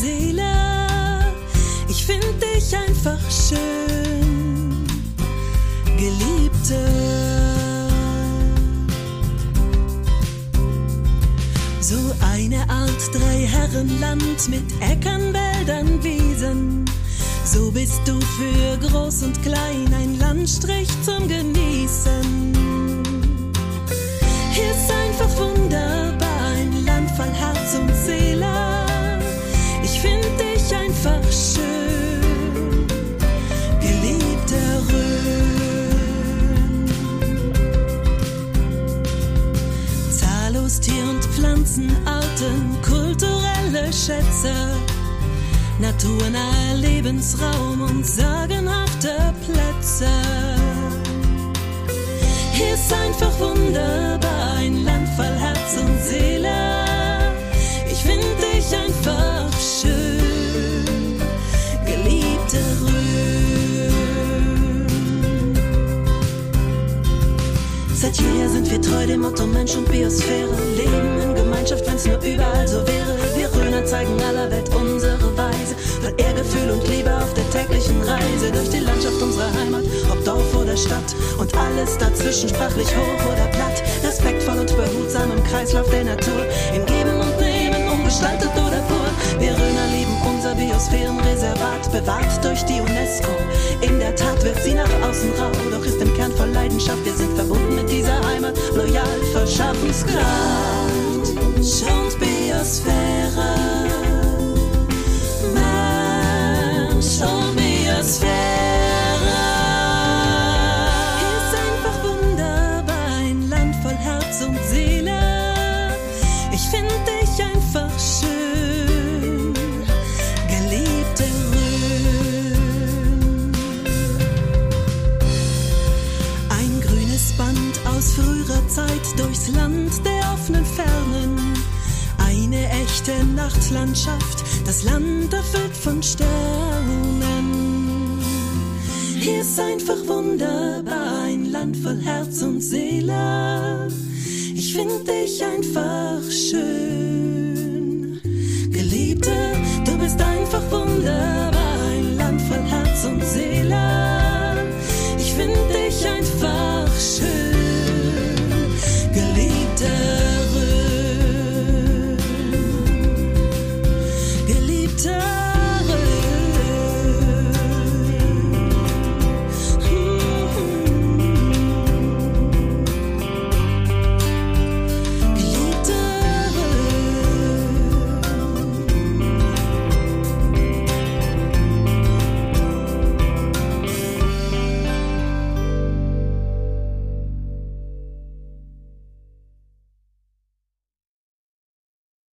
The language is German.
Seele. Ich finde dich einfach schön, Geliebte. So eine Art Dreiherrenland mit Äckern, Wäldern, Wiesen. So bist du für groß und klein ein Landstrich zum Genießen. Und Pflanzenarten, kulturelle Schätze, naturnaher Lebensraum und sagenhafte Plätze. Hier ist einfach wunderbar, ein Land voll Herz und Seele. Ich find dich einfach schön, geliebte Rhön. Seit jeher sind wir treu dem Motto Mensch und Biosphäre. Leben in Gemeinschaft, wenn's nur überall so wäre. Wir Rhöner zeigen aller Welt unsere Weise. Voll Ehrgefühl und Liebe auf der täglichen Reise. Durch die Landschaft unserer Heimat, ob Dorf oder Stadt. Und alles dazwischen, sprachlich hoch oder platt. Respektvoll und behutsam im Kreislauf der Natur. Im Geben und Nehmen, umgestaltet oder pur. Wir Rhöner lieben unser Biosphärenreservat, bewahrt durch die UNESCO. In der Tat wirkt sie nach außen rau, doch ist im Kern voll Leidenschaft. Wir sind verbunden mit dieser Heimat, loyal für Schaffenskraft. Schont Biosphäre, echte Nachtlandschaft, das Land erfüllt von Sternen. Hier ist einfach wunderbar, ein Land voll Herz und Seele. Ich find dich einfach schön. Geliebte, du bist einfach wunderbar,